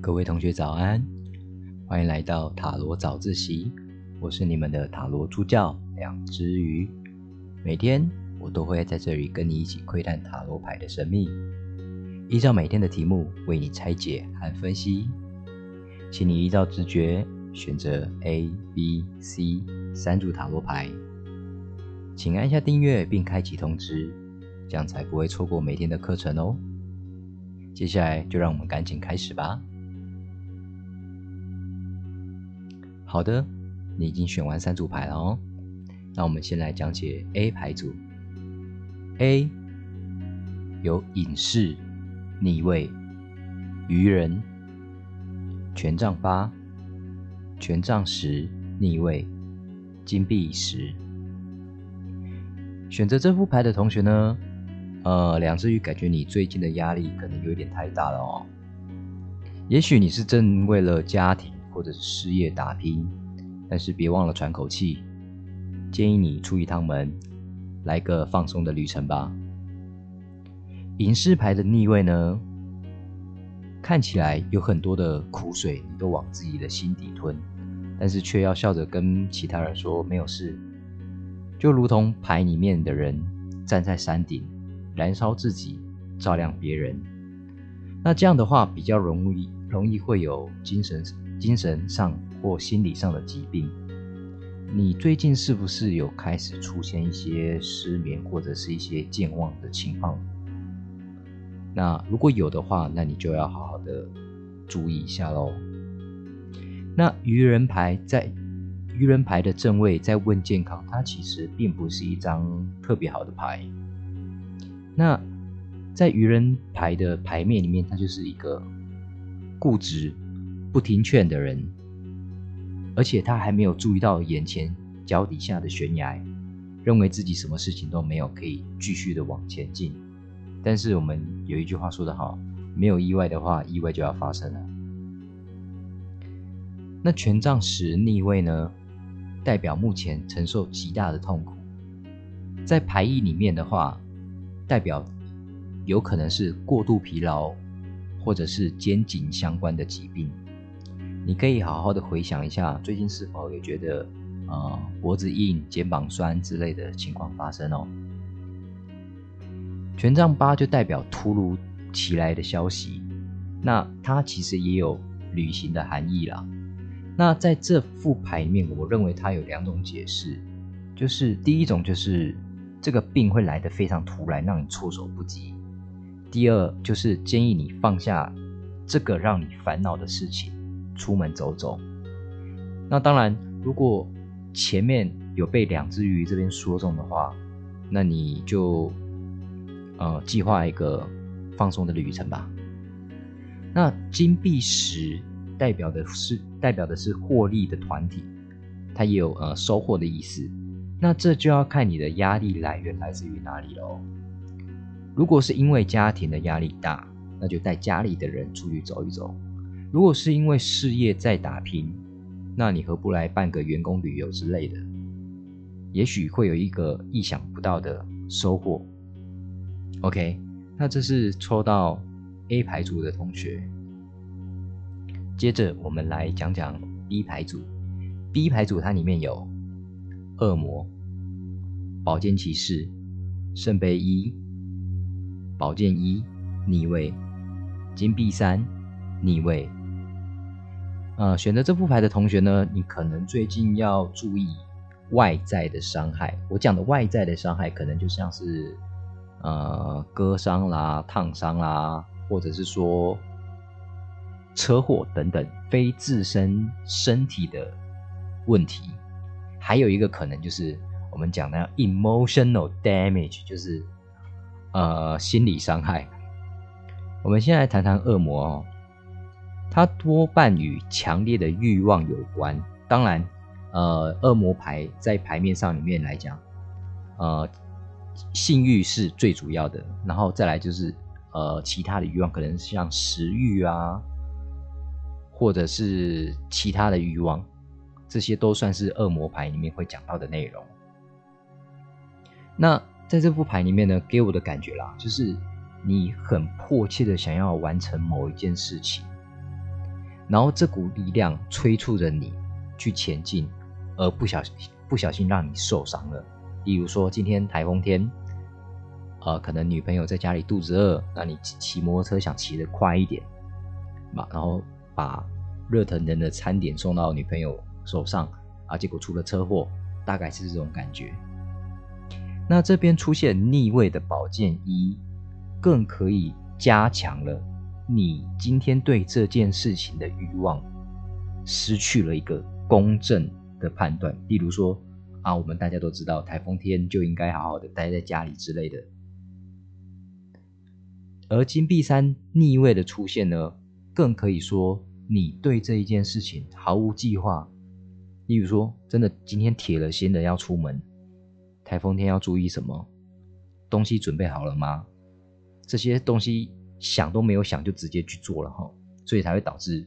各位同学早安，欢迎来到塔罗早自习。我是你们的塔罗助教两只鱼。每天我都会在这里跟你一起窥探塔罗牌的神秘，依照每天的题目为你拆解和分析。请你依照直觉选择 A、B、C 三组塔罗牌。请按下订阅并开启通知，这样才不会错过每天的课程哦。接下来就让我们赶紧开始吧。好的，你已经选完三组牌了哦。那我们先来讲解 A 牌组。A 有隐士、逆位、愚人、权杖八、权杖十逆位、金币十。选择这副牌的同学呢，呃，两只鱼感觉你最近的压力可能有点太大了哦。也许你是正为了家庭。或者是事业打拼，但是别忘了喘口气。建议你出一趟门，来个放松的旅程吧。隐士牌的逆位呢，看起来有很多的苦水，你都往自己的心底吞，但是却要笑着跟其他人说没有事，就如同牌里面的人站在山顶，燃烧自己，照亮别人。那这样的话，比较容易容易会有精神。精神上或心理上的疾病，你最近是不是有开始出现一些失眠或者是一些健忘的情况？那如果有的话，那你就要好好的注意一下喽。那愚人牌在愚人牌的正位在问健康，它其实并不是一张特别好的牌。那在愚人牌的牌面里面，它就是一个固执。不听劝的人，而且他还没有注意到眼前脚底下的悬崖，认为自己什么事情都没有，可以继续的往前进。但是我们有一句话说得好，没有意外的话，意外就要发生了。那权杖十逆位呢，代表目前承受极大的痛苦。在牌意里面的话，代表有可能是过度疲劳，或者是肩颈相关的疾病。你可以好好的回想一下，最近是否有觉得，呃，脖子硬、肩膀酸之类的情况发生哦？权杖八就代表突如其来的消息，那它其实也有旅行的含义啦。那在这副牌面，我认为它有两种解释，就是第一种就是这个病会来得非常突然，让你措手不及；第二就是建议你放下这个让你烦恼的事情。出门走走，那当然，如果前面有被两只鱼这边说中的话，那你就呃计划一个放松的旅程吧。那金币十代表的是代表的是获利的团体，它也有呃收获的意思。那这就要看你的压力来源来自于哪里喽。如果是因为家庭的压力大，那就带家里的人出去走一走。如果是因为事业在打拼，那你何不来办个员工旅游之类的？也许会有一个意想不到的收获。OK，那这是抽到 A 牌组的同学。接着我们来讲讲 B 牌组。B 牌组它里面有恶魔、宝剑骑士、圣杯一、宝剑一逆位、金币三逆位。呃，选择这副牌的同学呢，你可能最近要注意外在的伤害。我讲的外在的伤害，可能就像是呃割伤啦、烫伤啦，或者是说车祸等等非自身身体的问题。还有一个可能就是我们讲的 emotional damage，就是呃心理伤害。我们先来谈谈恶魔哦。它多半与强烈的欲望有关。当然，呃，恶魔牌在牌面上里面来讲，呃，性欲是最主要的，然后再来就是呃其他的欲望，可能像食欲啊，或者是其他的欲望，这些都算是恶魔牌里面会讲到的内容。那在这副牌里面呢，给我的感觉啦，就是你很迫切的想要完成某一件事情。然后这股力量催促着你去前进，而不小心不小心让你受伤了。例如说，今天台风天，呃，可能女朋友在家里肚子饿，那你骑摩托车想骑得快一点，嘛，然后把热腾腾的餐点送到女朋友手上，啊，结果出了车祸，大概是这种感觉。那这边出现逆位的宝剑一，更可以加强了你今天对这件事情的欲望，失去了一个公正的判断。例如说，啊，我们大家都知道，台风天就应该好好的待在家里之类的。而金币三逆位的出现呢，更可以说你对这一件事情毫无计划。例如说，真的今天铁了心的要出门。台风天要注意什么？东西准备好了吗？这些东西想都没有想就直接去做了哈，所以才会导致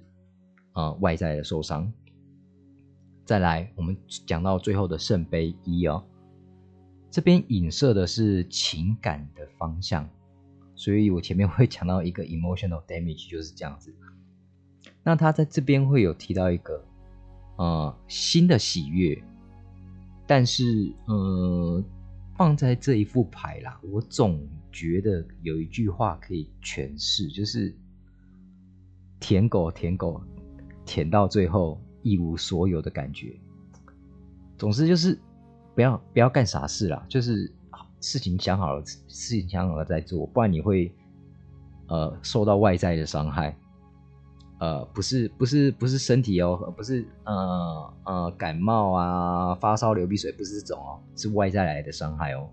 啊外在的受伤。再来，我们讲到最后的圣杯一哦，这边影射的是情感的方向，所以我前面 会讲到一个 emotional damage 就是这样子。那他在这边会有提到一个呃新的喜悦。但是，呃，放在这一副牌啦，我总觉得有一句话可以诠释，就是“舔狗，舔狗，舔到最后一无所有的感觉”。总之就是不要不要干傻事啦，就是事情想好了，事情想好了再做，不然你会呃受到外在的伤害。呃，不是，不是，不是身体哦，不是，呃呃，感冒啊，发烧、流鼻水，不是这种哦，是外在来的伤害哦。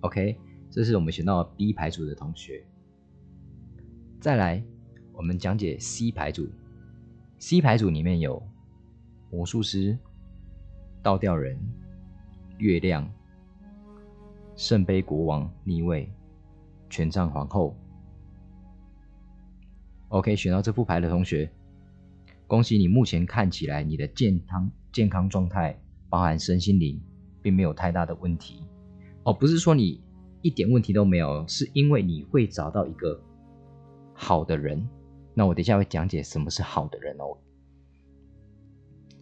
OK，这是我们选到 B 牌组的同学。再来，我们讲解 C 牌组。C 牌组里面有魔术师、倒吊人、月亮、圣杯国王逆位、权杖皇后。OK，选到这副牌的同学，恭喜你！目前看起来你的健康健康状态，包含身心灵，并没有太大的问题哦。不是说你一点问题都没有，是因为你会找到一个好的人。那我等一下会讲解什么是好的人哦。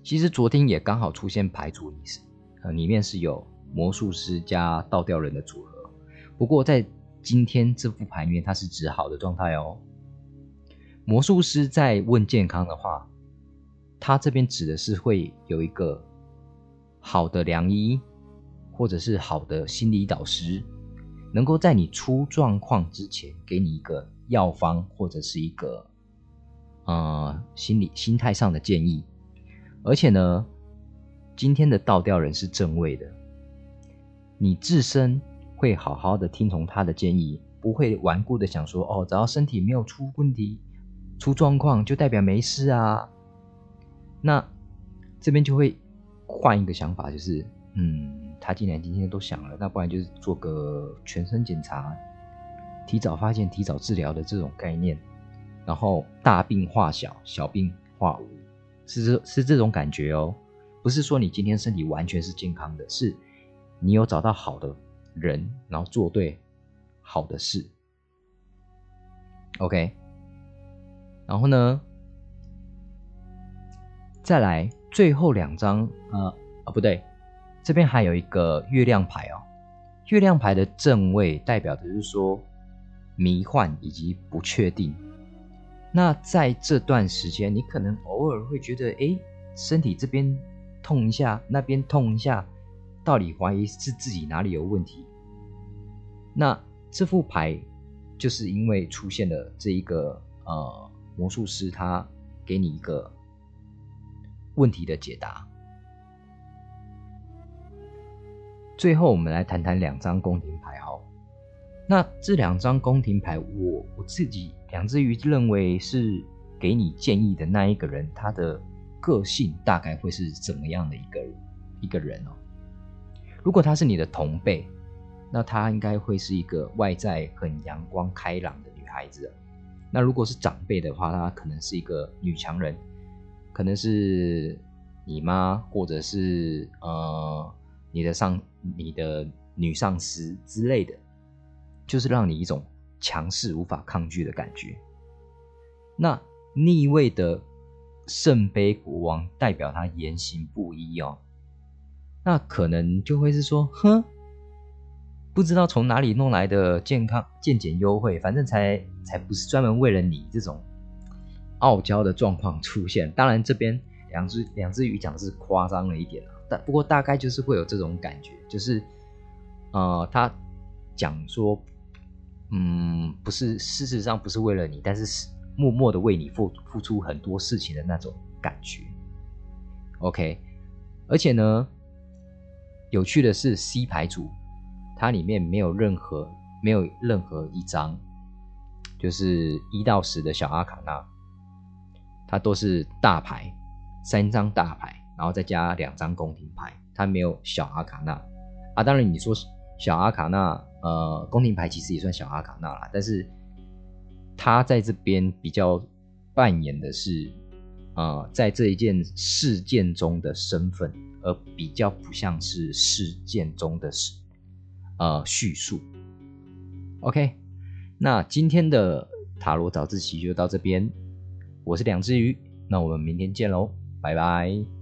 其实昨天也刚好出现牌组里是呃里面是有魔术师加倒吊人的组合，不过在今天这副牌面，它是指好的状态哦。魔术师在问健康的话，他这边指的是会有一个好的良医，或者是好的心理导师，能够在你出状况之前给你一个药方或者是一个呃心理心态上的建议。而且呢，今天的倒吊人是正位的，你自身会好好的听从他的建议，不会顽固的想说哦，只要身体没有出问题。出状况就代表没事啊，那这边就会换一个想法，就是嗯，他既然今天都想了，那不然就是做个全身检查，提早发现、提早治疗的这种概念，然后大病化小，小病化无，是这是这种感觉哦，不是说你今天身体完全是健康的，是你有找到好的人，然后做对好的事，OK。然后呢，再来最后两张，呃，啊不对，这边还有一个月亮牌哦。月亮牌的正位代表的是说迷幻以及不确定。那在这段时间，你可能偶尔会觉得，哎，身体这边痛一下，那边痛一下，到底怀疑是自己哪里有问题。那这副牌就是因为出现了这一个，呃。魔术师他给你一个问题的解答。最后，我们来谈谈两张宫廷牌哈。那这两张宫廷牌，我我自己两只鱼认为是给你建议的那一个人，他的个性大概会是怎么样的一个一个人哦？如果他是你的同辈，那他应该会是一个外在很阳光开朗的女孩子。那如果是长辈的话，她可能是一个女强人，可能是你妈，或者是呃你的上你的女上司之类的，就是让你一种强势无法抗拒的感觉。那逆位的圣杯国王代表他言行不一哦，那可能就会是说，哼，不知道从哪里弄来的健康健检优惠，反正才才不是专门为了你这种傲娇的状况出现。当然，这边两只两只鱼讲的是夸张了一点啊，但不过大概就是会有这种感觉，就是呃，他讲说，嗯，不是事实上不是为了你，但是是。默默的为你付付出很多事情的那种感觉，OK，而且呢，有趣的是 C 牌组，它里面没有任何没有任何一张，就是一到十的小阿卡那，它都是大牌，三张大牌，然后再加两张宫廷牌，它没有小阿卡纳啊。当然你说小阿卡纳，呃，宫廷牌其实也算小阿卡纳啦，但是。他在这边比较扮演的是，呃，在这一件事件中的身份，而比较不像是事件中的呃叙述。OK，那今天的塔罗早自习就到这边，我是两只鱼，那我们明天见喽，拜拜。